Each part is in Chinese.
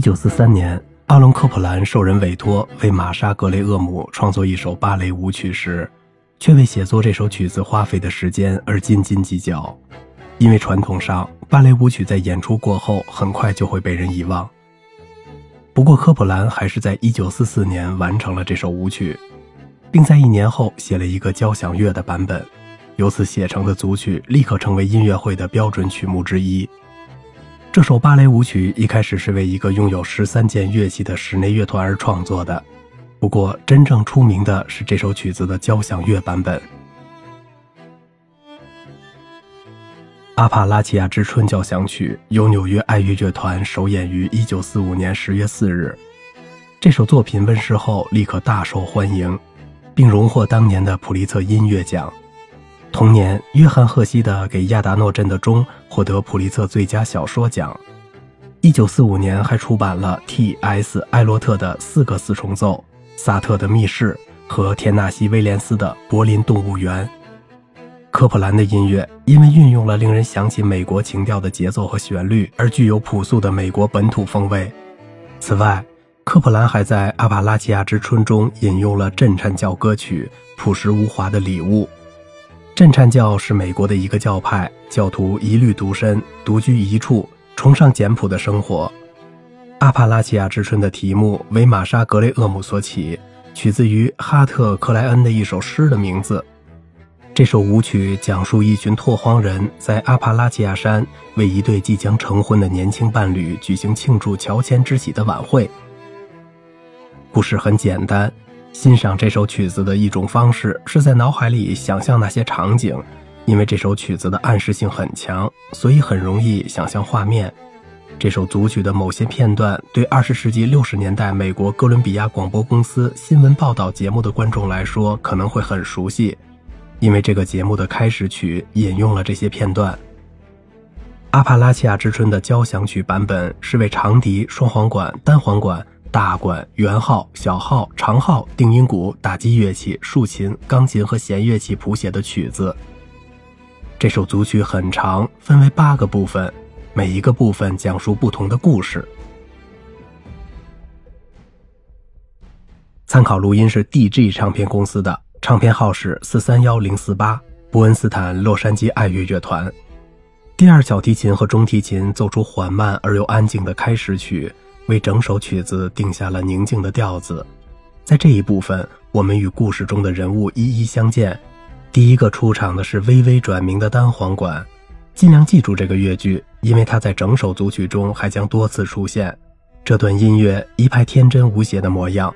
一九四三年，阿隆·科普兰受人委托为玛莎·格雷厄姆创作一首芭蕾舞曲时，却为写作这首曲子花费的时间而斤斤计较，因为传统上芭蕾舞曲在演出过后很快就会被人遗忘。不过，科普兰还是在一九四四年完成了这首舞曲，并在一年后写了一个交响乐的版本。由此写成的组曲立刻成为音乐会的标准曲目之一。这首芭蕾舞曲一开始是为一个拥有十三件乐器的室内乐团而创作的，不过真正出名的是这首曲子的交响乐版本。《阿帕拉契亚之春》交响曲由纽约爱乐乐团首演于1945年10月4日。这首作品问世后立刻大受欢迎，并荣获当年的普利策音乐奖。同年，约翰·赫西的《给亚达诺镇的钟》获得普利策最佳小说奖。1945年，还出版了 T.S. 艾洛特的四个四重奏、萨特的《密室》和田纳西·威廉斯的《柏林动物园》。科普兰的音乐因为运用了令人想起美国情调的节奏和旋律，而具有朴素的美国本土风味。此外，科普兰还在《阿帕拉契亚之春》中引用了震颤教歌曲《朴实无华的礼物》。震颤教是美国的一个教派，教徒一律独身，独居一处，崇尚简朴的生活。阿帕拉契亚之春的题目为玛莎·格雷厄姆所起，取自于哈特·克莱恩的一首诗的名字。这首舞曲讲述一群拓荒人在阿帕拉契亚山为一对即将成婚的年轻伴侣举行庆祝乔迁之喜的晚会。故事很简单。欣赏这首曲子的一种方式是在脑海里想象那些场景，因为这首曲子的暗示性很强，所以很容易想象画面。这首组曲的某些片段对二十世纪六十年代美国哥伦比亚广播公司新闻报道节目的观众来说可能会很熟悉，因为这个节目的开始曲引用了这些片段。《阿帕拉契亚之春》的交响曲版本是为长笛、双簧管、单簧管。大管、圆号、小号、长号、定音鼓、打击乐器、竖琴、钢琴和弦乐器谱写的曲子。这首组曲很长，分为八个部分，每一个部分讲述不同的故事。参考录音是 DG 唱片公司的，唱片号是四三幺零四八，伯恩斯坦洛杉矶爱乐乐团。第二小提琴和中提琴奏出缓慢而又安静的开始曲。为整首曲子定下了宁静的调子，在这一部分，我们与故事中的人物一一相见。第一个出场的是微微转明的单簧管，尽量记住这个乐句，因为它在整首组曲中还将多次出现。这段音乐一派天真无邪的模样，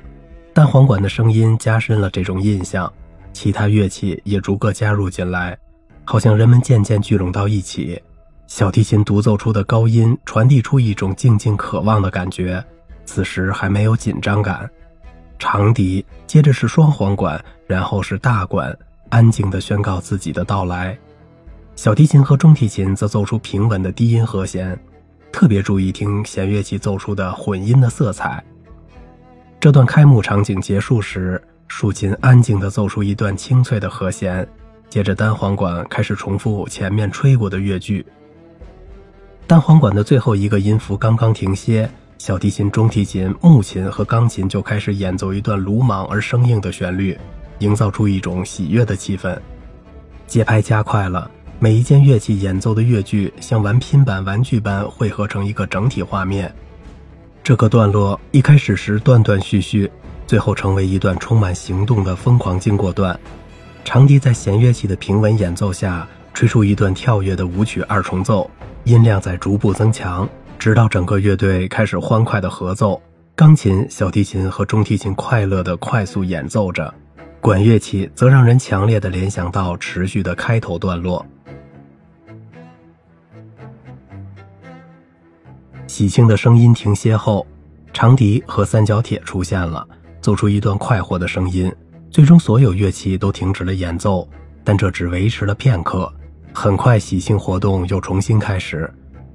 单簧管的声音加深了这种印象，其他乐器也逐个加入进来，好像人们渐渐聚拢到一起。小提琴独奏出的高音传递出一种静静渴望的感觉，此时还没有紧张感。长笛接着是双簧管，然后是大管，安静地宣告自己的到来。小提琴和中提琴则奏出平稳的低音和弦，特别注意听弦乐器奏出的混音的色彩。这段开幕场景结束时，竖琴安静地奏出一段清脆的和弦，接着单簧管开始重复前面吹过的乐句。单簧管的最后一个音符刚刚停歇，小提琴、中提琴、木琴和钢琴就开始演奏一段鲁莽而生硬的旋律，营造出一种喜悦的气氛。节拍加快了，每一件乐器演奏的乐句像玩拼板玩具般汇合成一个整体画面。这个段落一开始时断断续续，最后成为一段充满行动的疯狂经过段。长笛在弦乐器的平稳演奏下，吹出一段跳跃的舞曲二重奏。音量在逐步增强，直到整个乐队开始欢快的合奏。钢琴、小提琴和中提琴快乐的快速演奏着，管乐器则让人强烈的联想到持续的开头段落。喜庆的声音停歇后，长笛和三角铁出现了，奏出一段快活的声音。最终，所有乐器都停止了演奏，但这只维持了片刻。很快，喜庆活动又重新开始。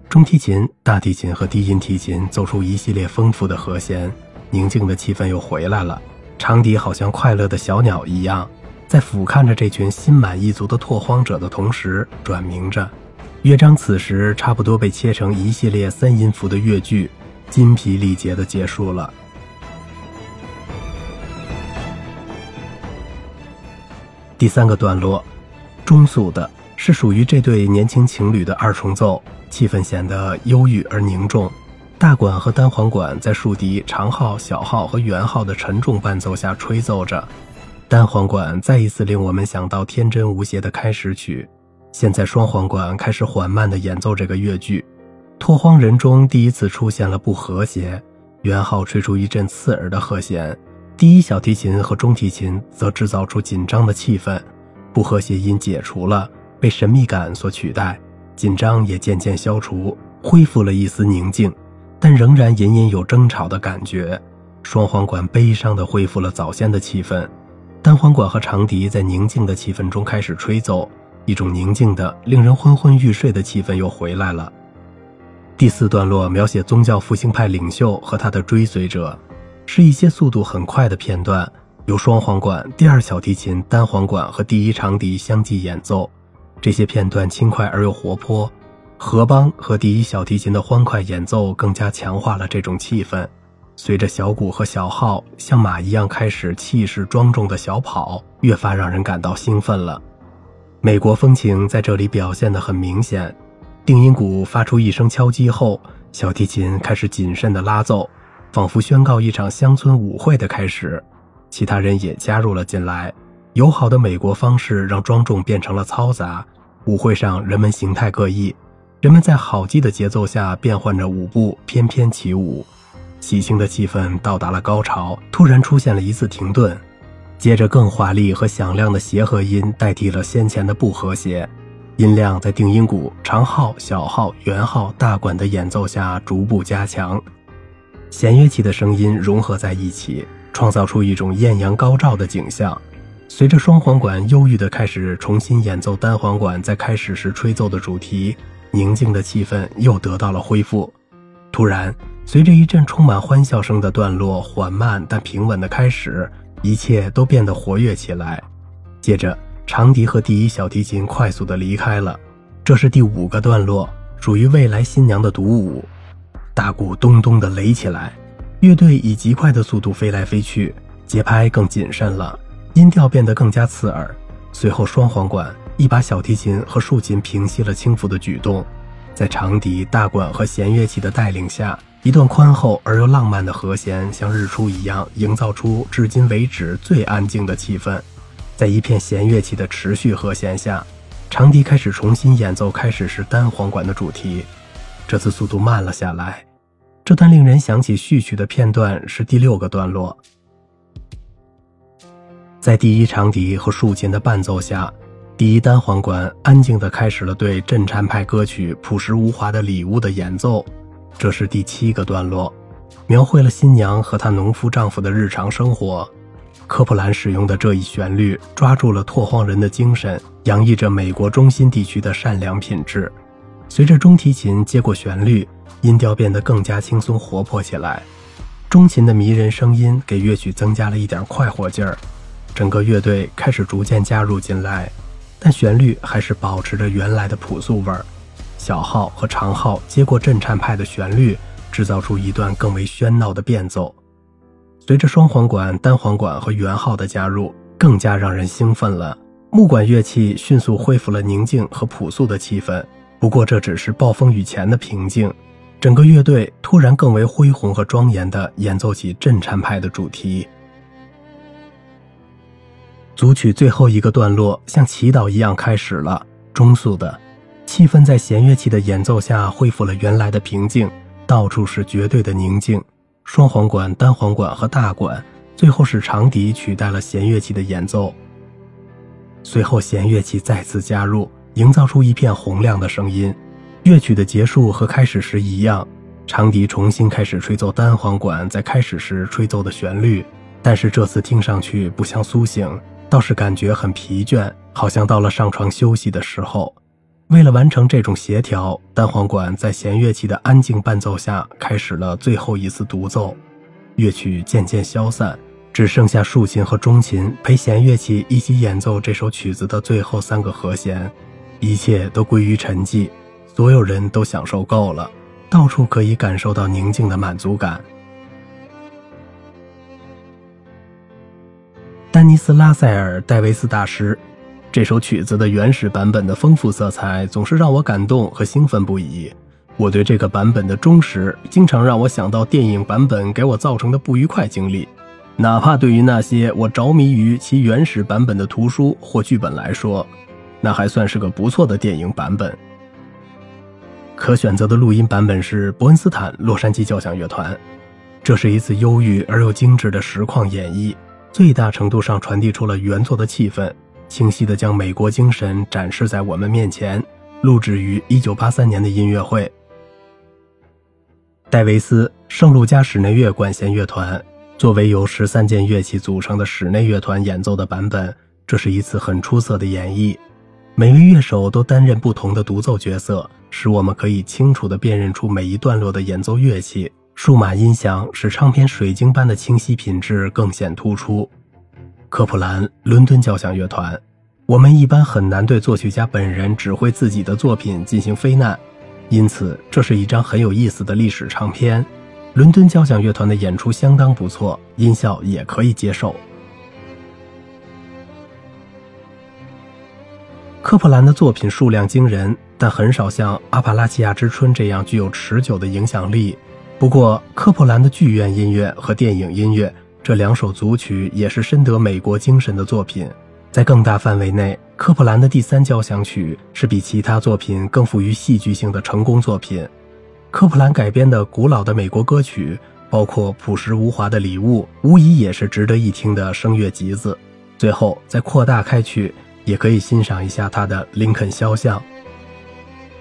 中提琴、大提琴和低音提琴奏出一系列丰富的和弦，宁静的气氛又回来了。长笛好像快乐的小鸟一样，在俯瞰着这群心满意足的拓荒者的同时转鸣着。乐章此时差不多被切成一系列三音符的乐句，筋疲力竭的结束了。第三个段落，中速的是属于这对年轻情侣的二重奏，气氛显得忧郁而凝重。大管和单簧管在竖笛、长号、小号和圆号的沉重伴奏下吹奏着，单簧管再一次令我们想到天真无邪的开始曲。现在双簧管开始缓慢地演奏这个乐句，拓荒人中第一次出现了不和谐。圆号吹出一阵刺耳的和弦，第一小提琴和中提琴则制造出紧张的气氛。不和谐音解除了，被神秘感所取代，紧张也渐渐消除，恢复了一丝宁静。但仍然隐隐有争吵的感觉，双簧管悲伤地恢复了早先的气氛，单簧管和长笛在宁静的气氛中开始吹奏，一种宁静的、令人昏昏欲睡的气氛又回来了。第四段落描写宗教复兴派领袖和他的追随者，是一些速度很快的片段，由双簧管、第二小提琴、单簧管和第一长笛相继演奏，这些片段轻快而又活泼。何邦和第一小提琴的欢快演奏更加强化了这种气氛。随着小鼓和小号像马一样开始气势庄重的小跑，越发让人感到兴奋了。美国风情在这里表现得很明显。定音鼓发出一声敲击后，小提琴开始谨慎地拉奏，仿佛宣告一场乡村舞会的开始。其他人也加入了进来。友好的美国方式让庄重变成了嘈杂。舞会上人们形态各异。人们在好记的节奏下变换着舞步，翩翩起舞。喜庆的气氛到达了高潮，突然出现了一次停顿，接着更华丽和响亮的协和音代替了先前的不和谐。音量在定音鼓、长号、小号、圆号、大管的演奏下逐步加强，弦乐器的声音融合在一起，创造出一种艳阳高照的景象。随着双簧管忧郁地开始重新演奏单簧管在开始时吹奏的主题。宁静的气氛又得到了恢复。突然，随着一阵充满欢笑声的段落缓慢但平稳的开始，一切都变得活跃起来。接着，长笛和第一小提琴快速地离开了。这是第五个段落，属于未来新娘的独舞。大鼓咚咚地擂起来，乐队以极快的速度飞来飞去，节拍更谨慎了，音调变得更加刺耳。随后，双簧管。一把小提琴和竖琴平息了轻浮的举动，在长笛、大管和弦乐器的带领下，一段宽厚而又浪漫的和弦像日出一样，营造出至今为止最安静的气氛。在一片弦乐器的持续和弦下，长笛开始重新演奏开始时单簧管的主题，这次速度慢了下来。这段令人想起序曲的片段是第六个段落，在第一长笛和竖琴的伴奏下。第一单簧管安静地开始了对震颤派歌曲《朴实无华的礼物》的演奏，这是第七个段落，描绘了新娘和她农夫丈夫的日常生活。科普兰使用的这一旋律抓住了拓荒人的精神，洋溢着美国中心地区的善良品质。随着中提琴接过旋律，音调变得更加轻松活泼起来，中琴的迷人声音给乐曲增加了一点快活劲儿，整个乐队开始逐渐加入进来。但旋律还是保持着原来的朴素味儿，小号和长号接过震颤派的旋律，制造出一段更为喧闹的变奏。随着双簧管、单簧管和圆号的加入，更加让人兴奋了。木管乐器迅速恢复了宁静和朴素的气氛。不过这只是暴风雨前的平静，整个乐队突然更为恢宏和庄严地演奏起震颤派的主题。组曲最后一个段落像祈祷一样开始了，中速的气氛在弦乐器的演奏下恢复了原来的平静，到处是绝对的宁静。双簧管、单簧管和大管，最后是长笛取代了弦乐器的演奏。随后弦乐器再次加入，营造出一片洪亮的声音。乐曲的结束和开始时一样，长笛重新开始吹奏单簧管在开始时吹奏的旋律，但是这次听上去不像苏醒。倒是感觉很疲倦，好像到了上床休息的时候。为了完成这种协调，单簧管在弦乐器的安静伴奏下开始了最后一次独奏。乐曲渐渐消散，只剩下竖琴和中琴陪弦乐器一起演奏这首曲子的最后三个和弦。一切都归于沉寂，所有人都享受够了。到处可以感受到宁静的满足感。尼斯·拉塞尔·戴维斯大师，这首曲子的原始版本的丰富色彩总是让我感动和兴奋不已。我对这个版本的忠实，经常让我想到电影版本给我造成的不愉快经历。哪怕对于那些我着迷于其原始版本的图书或剧本来说，那还算是个不错的电影版本。可选择的录音版本是伯恩斯坦洛杉矶交响乐团，这是一次忧郁而又精致的实况演绎，最大程度上传递出了原作的气氛，清晰地将美国精神展示在我们面前。录制于1983年的音乐会。戴维斯圣路加室内乐管弦乐团作为由十三件乐器组成的室内乐团演奏的版本，这是一次很出色的演绎。每位乐手都担任不同的独奏角色，使我们可以清楚地辨认出每一段落的演奏乐器。数码音响使唱片水晶般的清晰品质更显突出。科普兰伦敦交响乐团，我们一般很难对作曲家本人指挥自己的作品进行非难。因此，这是一张很有意思的历史唱片。伦敦交响乐团的演出相当不错，音效也可以接受。科普兰的作品数量惊人，但很少像《阿帕拉契亚之春》这样具有持久的影响力。不过，科普兰的剧院音乐和电影音乐这两首组曲也是深得美国精神的作品。在更大范围内，科普兰的第三交响曲是比其他作品更富于戏剧性的成功作品。科普兰改编的古老的美国歌曲，包括朴实无华的礼物，无疑也是值得一听的声乐集子。最后再扩大开去，也可以欣赏一下他的《林肯肖像》。